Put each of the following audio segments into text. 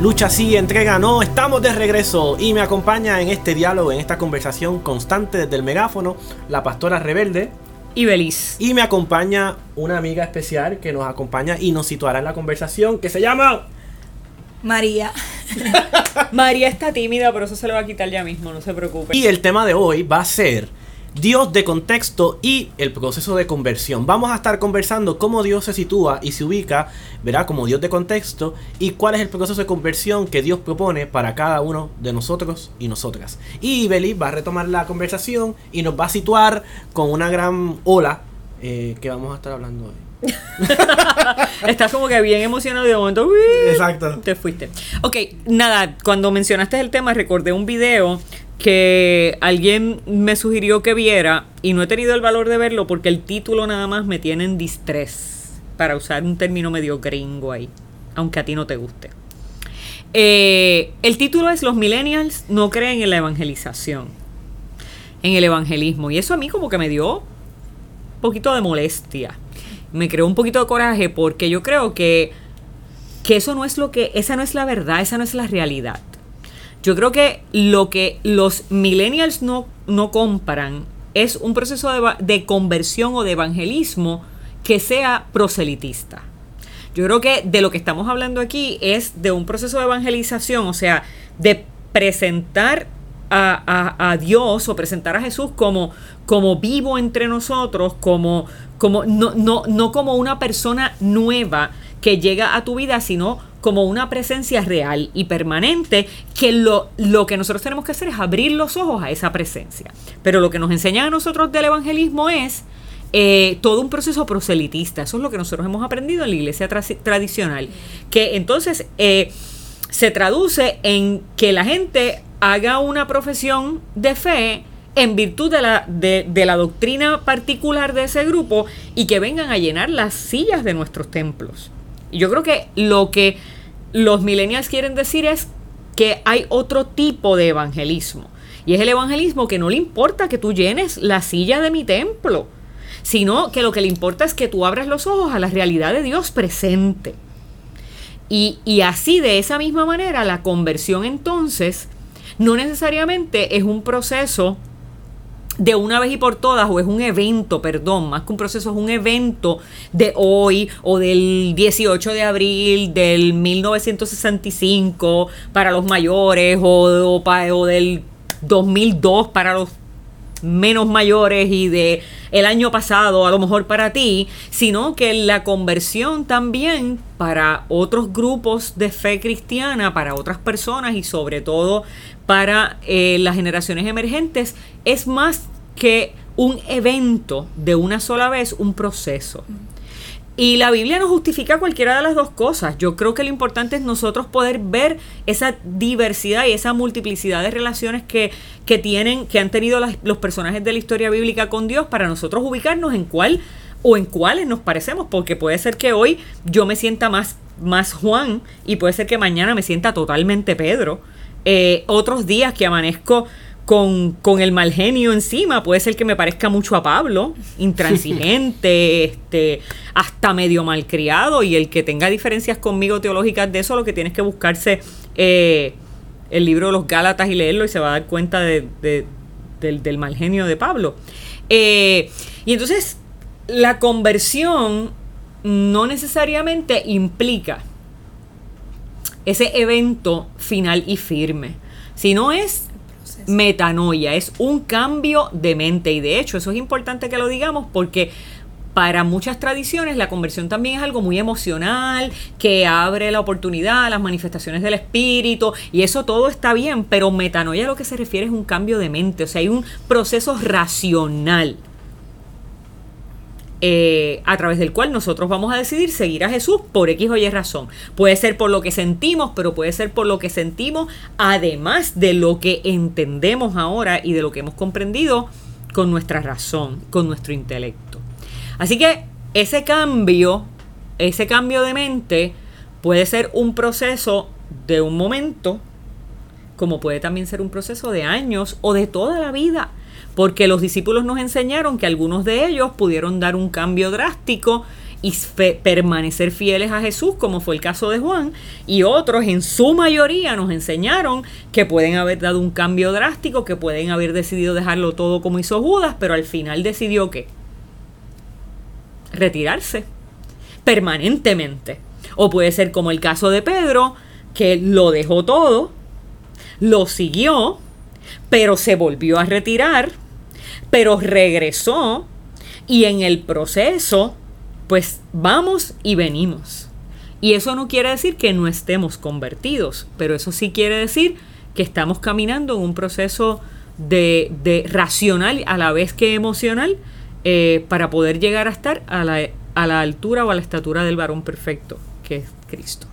Lucha sí, entrega no, estamos de regreso y me acompaña en este diálogo, en esta conversación constante desde el megáfono, la pastora rebelde. Y Belis. Y me acompaña una amiga especial que nos acompaña y nos situará en la conversación que se llama... María. María está tímida, pero eso se le va a quitar ya mismo, no se preocupe. Y el tema de hoy va a ser Dios de contexto y el proceso de conversión. Vamos a estar conversando cómo Dios se sitúa y se ubica, verá, como Dios de contexto y cuál es el proceso de conversión que Dios propone para cada uno de nosotros y nosotras. Y Beli va a retomar la conversación y nos va a situar con una gran ola eh, que vamos a estar hablando hoy. Estás como que bien emocionado y de momento Exacto. te fuiste. Ok, nada, cuando mencionaste el tema recordé un video que alguien me sugirió que viera y no he tenido el valor de verlo porque el título nada más me tiene en distrés, para usar un término medio gringo ahí, aunque a ti no te guste. Eh, el título es Los millennials no creen en la evangelización, en el evangelismo, y eso a mí como que me dio un poquito de molestia, me creó un poquito de coraje porque yo creo que, que eso no es lo que, esa no es la verdad, esa no es la realidad. Yo creo que lo que los millennials no, no compran es un proceso de, de conversión o de evangelismo que sea proselitista. Yo creo que de lo que estamos hablando aquí es de un proceso de evangelización, o sea, de presentar a, a, a, Dios o presentar a Jesús como, como vivo entre nosotros, como, como no, no, no como una persona nueva que llega a tu vida, sino como una presencia real y permanente, que lo, lo que nosotros tenemos que hacer es abrir los ojos a esa presencia. Pero lo que nos enseña a nosotros del evangelismo es eh, todo un proceso proselitista. Eso es lo que nosotros hemos aprendido en la iglesia tra tradicional. Que entonces eh, se traduce en que la gente haga una profesión de fe en virtud de la, de, de la doctrina particular de ese grupo y que vengan a llenar las sillas de nuestros templos. Yo creo que lo que los millennials quieren decir es que hay otro tipo de evangelismo. Y es el evangelismo que no le importa que tú llenes la silla de mi templo, sino que lo que le importa es que tú abras los ojos a la realidad de Dios presente. Y, y así, de esa misma manera, la conversión entonces no necesariamente es un proceso de una vez y por todas, o es un evento, perdón, más que un proceso, es un evento de hoy o del 18 de abril del 1965 para los mayores o, o, del 2002 para los menos mayores y de el año pasado a lo mejor para ti, sino que la conversión también para otros grupos de fe cristiana, para otras personas y sobre todo para eh, las generaciones emergentes es más que un evento de una sola vez, un proceso. Y la Biblia no justifica cualquiera de las dos cosas. Yo creo que lo importante es nosotros poder ver esa diversidad y esa multiplicidad de relaciones que, que tienen, que han tenido los personajes de la historia bíblica con Dios para nosotros ubicarnos en cuál o en cuáles nos parecemos, porque puede ser que hoy yo me sienta más, más Juan y puede ser que mañana me sienta totalmente Pedro. Eh, otros días que amanezco con, con, el mal genio encima. Puede ser que me parezca mucho a Pablo, intransigente, este, hasta medio malcriado. Y el que tenga diferencias conmigo teológicas de eso, lo que tienes que buscarse eh, el libro de los Gálatas y leerlo y se va a dar cuenta de, de, del, del, mal genio de Pablo. Eh, y entonces, la conversión no necesariamente implica ese evento final y firme, sino es metanoia, es un cambio de mente. Y de hecho, eso es importante que lo digamos porque para muchas tradiciones la conversión también es algo muy emocional, que abre la oportunidad a las manifestaciones del espíritu y eso todo está bien, pero metanoia lo que se refiere es un cambio de mente, o sea, hay un proceso racional eh, a través del cual nosotros vamos a decidir seguir a Jesús por X o Y razón. Puede ser por lo que sentimos, pero puede ser por lo que sentimos, además de lo que entendemos ahora y de lo que hemos comprendido con nuestra razón, con nuestro intelecto. Así que ese cambio, ese cambio de mente puede ser un proceso de un momento, como puede también ser un proceso de años o de toda la vida porque los discípulos nos enseñaron que algunos de ellos pudieron dar un cambio drástico y permanecer fieles a Jesús, como fue el caso de Juan, y otros en su mayoría nos enseñaron que pueden haber dado un cambio drástico, que pueden haber decidido dejarlo todo como hizo Judas, pero al final decidió que retirarse permanentemente. O puede ser como el caso de Pedro, que lo dejó todo, lo siguió, pero se volvió a retirar pero regresó y en el proceso, pues vamos y venimos. Y eso no quiere decir que no estemos convertidos, pero eso sí quiere decir que estamos caminando en un proceso de, de racional a la vez que emocional eh, para poder llegar a estar a la, a la altura o a la estatura del varón perfecto, que es Cristo.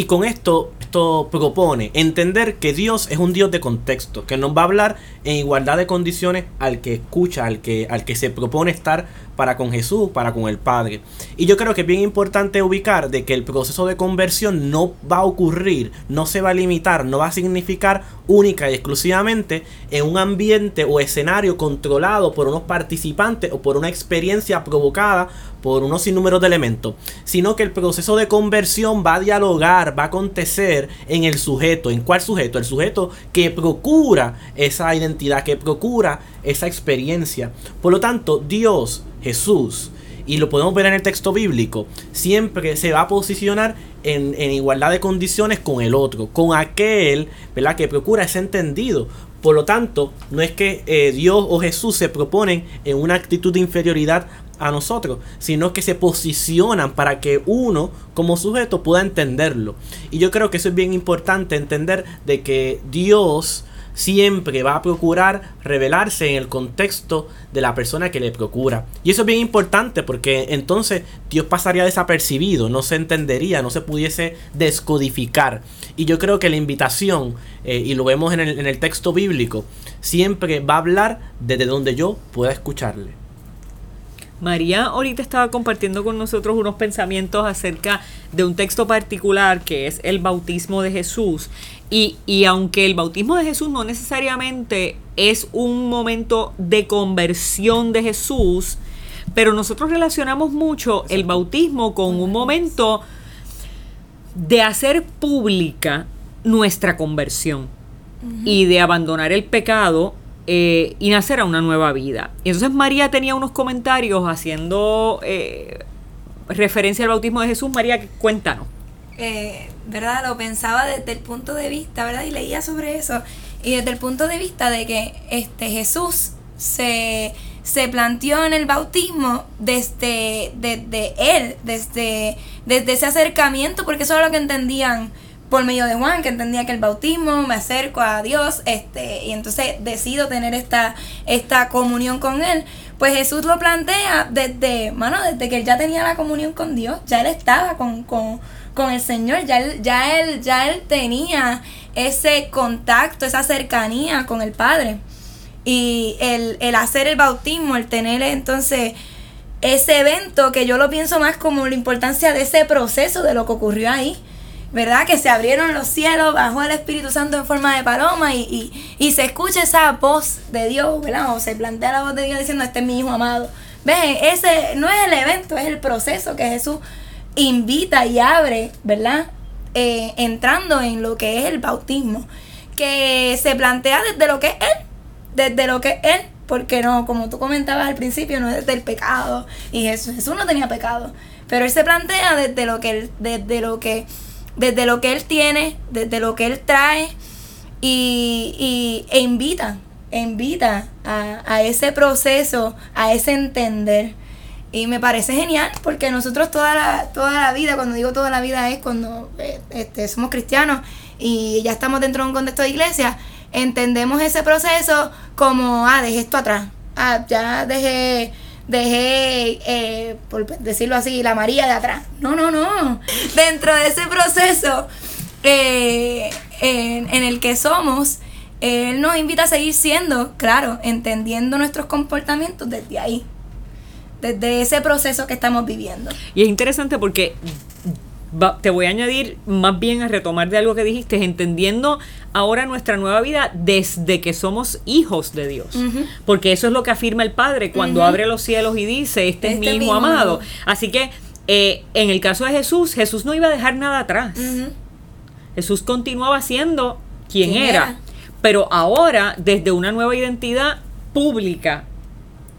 Y con esto, esto propone entender que Dios es un Dios de contexto, que nos va a hablar en igualdad de condiciones al que escucha, al que, al que se propone estar para con Jesús, para con el Padre. Y yo creo que es bien importante ubicar de que el proceso de conversión no va a ocurrir, no se va a limitar, no va a significar única y exclusivamente en un ambiente o escenario controlado por unos participantes o por una experiencia provocada por unos sinnúmeros de elementos, sino que el proceso de conversión va a dialogar, va a acontecer en el sujeto. ¿En cuál sujeto? El sujeto que procura esa identidad, que procura esa experiencia. Por lo tanto, Dios, Jesús, y lo podemos ver en el texto bíblico, siempre se va a posicionar en, igualdad de condiciones con el otro, con aquel ¿verdad? que procura ese entendido. Por lo tanto, no es que eh, Dios o Jesús se proponen en una actitud de inferioridad a nosotros, sino que se posicionan para que uno como sujeto pueda entenderlo. Y yo creo que eso es bien importante, entender de que Dios siempre va a procurar revelarse en el contexto de la persona que le procura. Y eso es bien importante porque entonces Dios pasaría desapercibido, no se entendería, no se pudiese descodificar. Y yo creo que la invitación, eh, y lo vemos en el, en el texto bíblico, siempre va a hablar desde donde yo pueda escucharle. María ahorita estaba compartiendo con nosotros unos pensamientos acerca de un texto particular que es el bautismo de Jesús. Y, y, aunque el bautismo de Jesús no necesariamente es un momento de conversión de Jesús, pero nosotros relacionamos mucho el bautismo con un momento de hacer pública nuestra conversión y de abandonar el pecado eh, y nacer a una nueva vida. Y entonces María tenía unos comentarios haciendo eh, referencia al bautismo de Jesús. María, cuéntanos. Eh, ¿Verdad? Lo pensaba desde el punto de vista, ¿verdad? Y leía sobre eso. Y desde el punto de vista de que este Jesús se, se planteó en el bautismo desde, desde él, desde, desde ese acercamiento, porque eso era lo que entendían por medio de Juan, que entendía que el bautismo me acerco a Dios, este, y entonces decido tener esta, esta comunión con Él. Pues Jesús lo plantea desde, mano, desde que él ya tenía la comunión con Dios, ya él estaba con, el Señor, ya él, ya él, ya él tenía ese contacto, esa cercanía con el Padre. Y el, el hacer el bautismo, el tener entonces ese evento, que yo lo pienso más como la importancia de ese proceso, de lo que ocurrió ahí ¿verdad? Que se abrieron los cielos, bajó el Espíritu Santo en forma de paloma y, se escucha esa voz de Dios, ¿verdad? O se plantea la voz de Dios diciendo, este es mi hijo amado. Ven, ese no es el evento, es el proceso que Jesús invita y abre, ¿verdad? Eh, entrando en lo que es el bautismo, que se plantea desde lo que es Él, desde lo que es Él, porque no, como tú comentabas al principio, no es desde el pecado, y Jesús, no tenía pecado, pero Él se plantea desde lo que, desde lo que desde lo que él tiene, desde lo que él trae y, e invita, invita a, ese proceso, a ese entender. Y me parece genial porque nosotros toda la, toda la vida, cuando digo toda la vida es cuando eh, este, somos cristianos y ya estamos dentro de un contexto de iglesia, entendemos ese proceso como, ah, dejé esto atrás, ah, ya dejé dejé, eh, por decirlo así, la María de atrás. No, no, no. Dentro de ese proceso eh, en, en el que somos, Él nos invita a seguir siendo, claro, entendiendo nuestros comportamientos desde ahí desde ese proceso que estamos viviendo. Y es interesante porque va- te voy a añadir más bien a retomar de algo que dijiste, entendiendo ahora nuestra nueva vida desde que somos hijos de Dios. Porque eso es lo que afirma el Padre cuando abre los cielos y dice, este, es Este mi es hijo mi hijo amado. amado. Así que eh, en el caso de Jesús, Jesús no iba a dejar nada atrás. Jesús continuaba siendo quien ¿Quién era, era? pero ahora desde una nueva identidad pública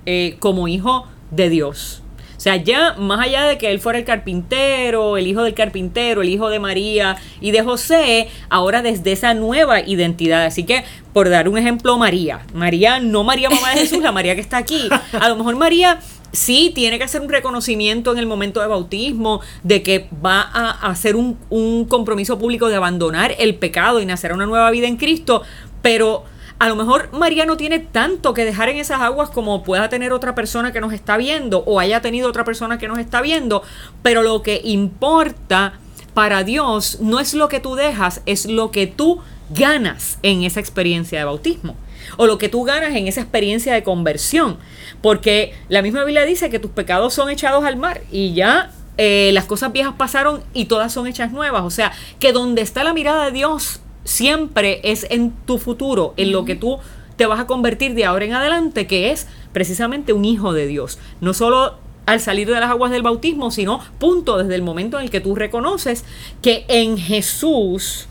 eh, como hijo de Dios. O sea, ya más allá de que él fuera el carpintero, el hijo del carpintero, el hijo de María y de José, ahora desde esa nueva identidad. Así que, por dar un ejemplo, María. María, no María mamá de Jesús, la María que está aquí. A lo mejor María sí tiene que hacer un reconocimiento en el momento de bautismo de que va a hacer un, compromiso público de abandonar el pecado y nacer una nueva vida en Cristo, pero a lo mejor María no tiene tanto que dejar en esas aguas como pueda tener otra persona que nos está viendo o haya tenido otra persona que nos está viendo, pero lo que importa para Dios no es lo que tú dejas, es lo que tú ganas en esa experiencia de bautismo o lo que tú ganas en esa experiencia de conversión, porque la misma Biblia dice que tus pecados son echados al mar y ya eh, las cosas viejas pasaron y todas son hechas nuevas, o sea, que donde está la mirada de Dios siempre es en tu futuro, en lo que tú te vas a convertir de ahora en adelante, que es precisamente un hijo de Dios. No solo al salir de las aguas del bautismo, sino punto desde el momento en el que tú reconoces que en Jesús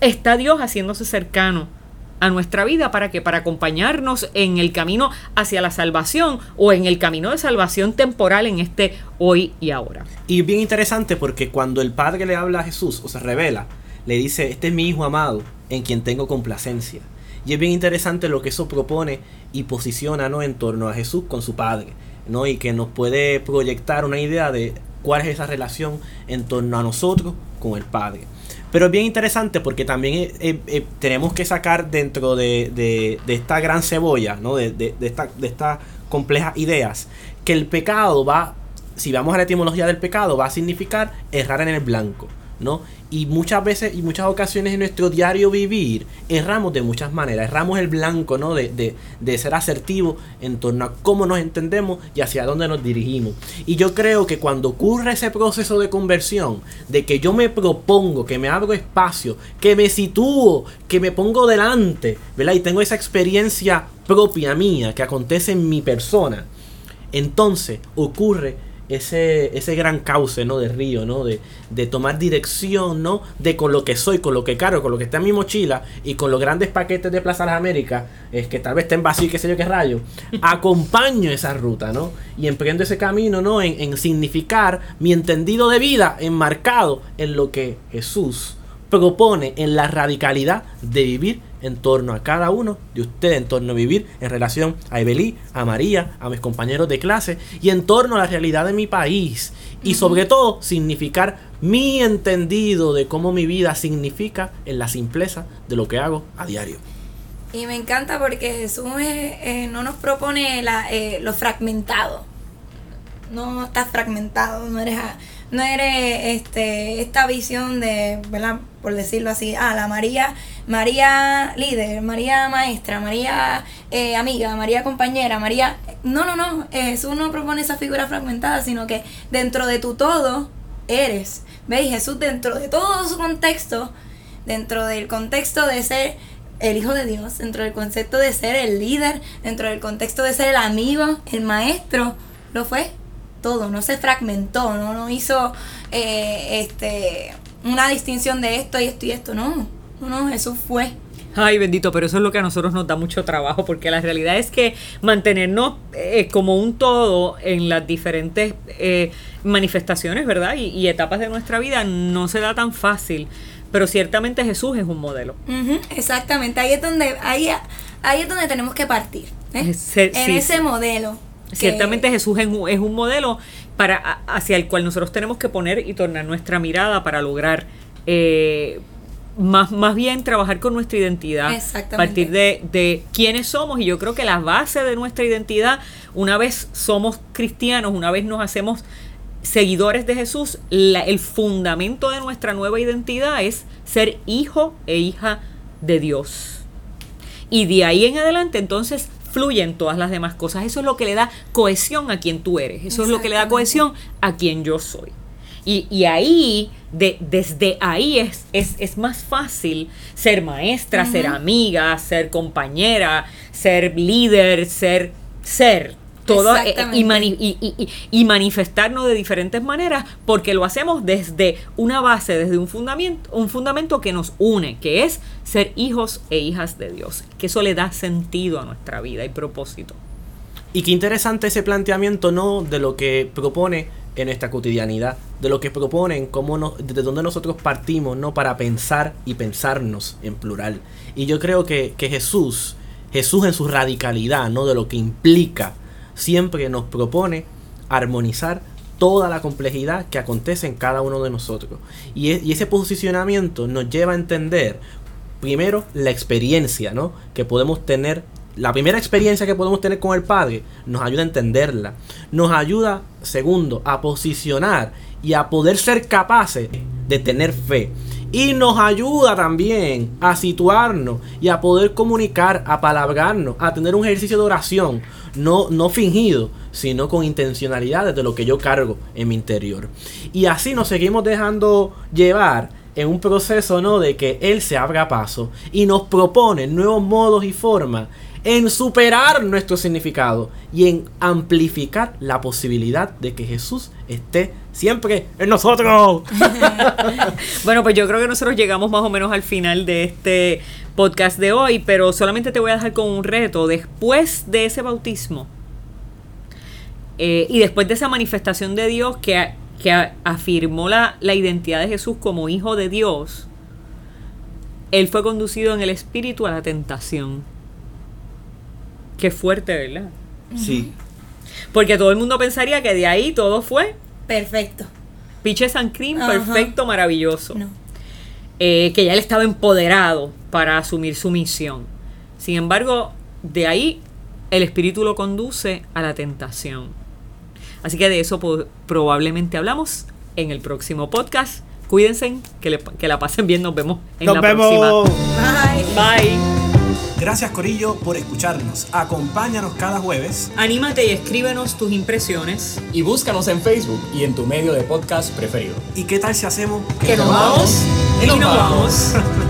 está Dios haciéndose cercano a nuestra vida para que para acompañarnos en el camino hacia la salvación o en el camino de salvación temporal en este hoy y ahora. Y bien interesante porque cuando el Padre le habla a Jesús o se revela, le dice, este es mi Hijo amado en quien tengo complacencia. Y es bien interesante lo que eso propone y posiciona ¿no? en torno a Jesús con su Padre. ¿no? Y que nos puede proyectar una idea de cuál es esa relación en torno a nosotros con el Padre. Pero es bien interesante porque también eh, eh, eh, tenemos que sacar dentro de, de- de esta gran cebolla, ¿no? de, de, esta, de estas complejas ideas, que el pecado va, si vamos a la etimología del pecado, va a significar errar en el blanco. ¿No? Y muchas veces y muchas ocasiones en nuestro diario vivir erramos de muchas maneras, erramos el blanco, ¿no? De, de, de ser asertivo en torno a cómo nos entendemos y hacia dónde nos dirigimos. Y yo creo que cuando ocurre ese proceso de conversión, de que yo me propongo, que me abro espacio, que me sitúo, que me pongo delante, ¿verdad? Y tengo esa experiencia propia mía que acontece en mi persona, entonces ocurre ese, ese gran cauce, ¿no? De río, ¿no? De, de tomar dirección, ¿no? De con lo que soy, con lo que cargo, con lo que está en mi mochila y con los grandes paquetes de Plaza Las Américas, es que tal vez estén vacíos, qué sé yo qué rayo, acompaño esa ruta, ¿no? Y emprendo ese camino, ¿no? En, en significar mi entendido de vida enmarcado en lo que Jesús propone en la radicalidad de vivir en torno a cada uno de ustedes, en torno a vivir en relación a Evelí, a María, a mis compañeros de clase y en torno a la realidad de mi país. Y sobre todo significar mi entendido de cómo mi vida significa en la simpleza de lo que hago a diario. Y me encanta porque Jesús eh, eh, no nos propone la, eh, lo fragmentado. No estás fragmentado, no eres, a- no eres este, esta visión de, ¿verdad? Por decirlo así, ah, la María, María líder, María maestra, María eh, amiga, María compañera, María... No, no, no, Jesús no propone esa figura fragmentada, sino que dentro de tu todo eres. ¿Veis? Jesús dentro de todo su contexto, dentro del contexto de ser el Hijo de Dios, dentro del concepto de ser el líder, dentro del contexto de ser el amigo, el maestro, lo fue todo, no se fragmentó, no, no hizo eh, este una distinción de esto y esto y esto, no, no, no, Jesús fue. Ay, bendito, pero eso es lo que a nosotros nos da mucho trabajo, porque la realidad es que mantenernos eh, como un todo en las diferentes eh, manifestaciones, ¿verdad? Y, y etapas de nuestra vida no se da tan fácil, pero ciertamente Jesús es un modelo. Exactamente, ahí es donde, ahí, ahí es donde tenemos que partir, ¿eh? Se- en sí, ese sí. modelo. Ciertamente Jesús es un, es un modelo para, hacia el cual nosotros tenemos que poner y tornar nuestra mirada para lograr eh, más, más bien trabajar con nuestra identidad. Exactamente. Partir de, de quiénes somos. Y yo creo que la base de nuestra identidad, una vez somos cristianos, una vez nos hacemos seguidores de Jesús, la- el fundamento de nuestra nueva identidad es ser hijo e hija de Dios. Y de ahí en adelante entonces fluyen todas las demás cosas. Eso es lo que le da cohesión a quien tú eres. Eso es lo que le da cohesión a quien yo soy. Y, y ahí, de, desde ahí es, es, es más fácil ser maestra, ser amiga, ser compañera, ser líder, ser ser. Todo, eh, y, mani- y, y- y- y manifestarnos de diferentes maneras porque lo hacemos desde una base, desde un fundamento, un fundamento que nos une, que es ser hijos e hijas de Dios, que eso le da sentido a nuestra vida y propósito. Y qué interesante ese planteamiento, ¿no? De lo que propone en nuestra cotidianidad, de lo que propone en cómo nos, desde dónde nosotros partimos, ¿no? Para pensar y pensarnos en plural. Y yo creo que, que Jesús, Jesús en su radicalidad, ¿no? De lo que implica, siempre nos propone armonizar toda la complejidad que acontece en cada uno de nosotros. Y, e- y ese posicionamiento nos lleva a entender primero la experiencia, ¿no? Que podemos tener, la primera experiencia que podemos tener con el Padre nos ayuda a entenderla. Nos ayuda, segundo, a posicionar y a poder ser capaces de tener fe. Y nos ayuda también a situarnos y a poder comunicar, a palabrarnos, a tener un ejercicio de oración, no, no fingido, sino con intencionalidad desde lo que yo cargo en mi interior. Y así nos seguimos dejando llevar en un proceso ¿no? de que Él se abra paso y nos propone nuevos modos y formas en superar nuestro significado y en amplificar la posibilidad de que Jesús esté siempre en nosotros. Bueno, pues yo creo que nosotros llegamos más o menos al final de este podcast de hoy, pero solamente te voy a dejar con un reto. Después de ese bautismo eh, y después de esa manifestación de Dios que, que afirmó la, la identidad de Jesús como hijo de Dios, él fue conducido en el espíritu a la tentación. Qué fuerte, ¿verdad? Sí. Porque todo el mundo pensaría que de ahí todo fue Perfecto. Piche San Cream, Ajá. perfecto, maravilloso. No. eh, que ya él estaba empoderado para asumir su misión. Sin embargo, de ahí el espíritu lo conduce a la tentación. Así que de eso probablemente hablamos en el próximo podcast. Cuídense, que, le- que la pasen bien, nos vemos en Nos la vemos. próxima. Bye. Gracias Corillo por escucharnos. Acompáñanos cada jueves Anímate y escríbenos tus impresiones. Y búscanos en Facebook y en tu medio de podcast preferido. ¿Y qué tal si hacemos Que nos vamos y nos vamos.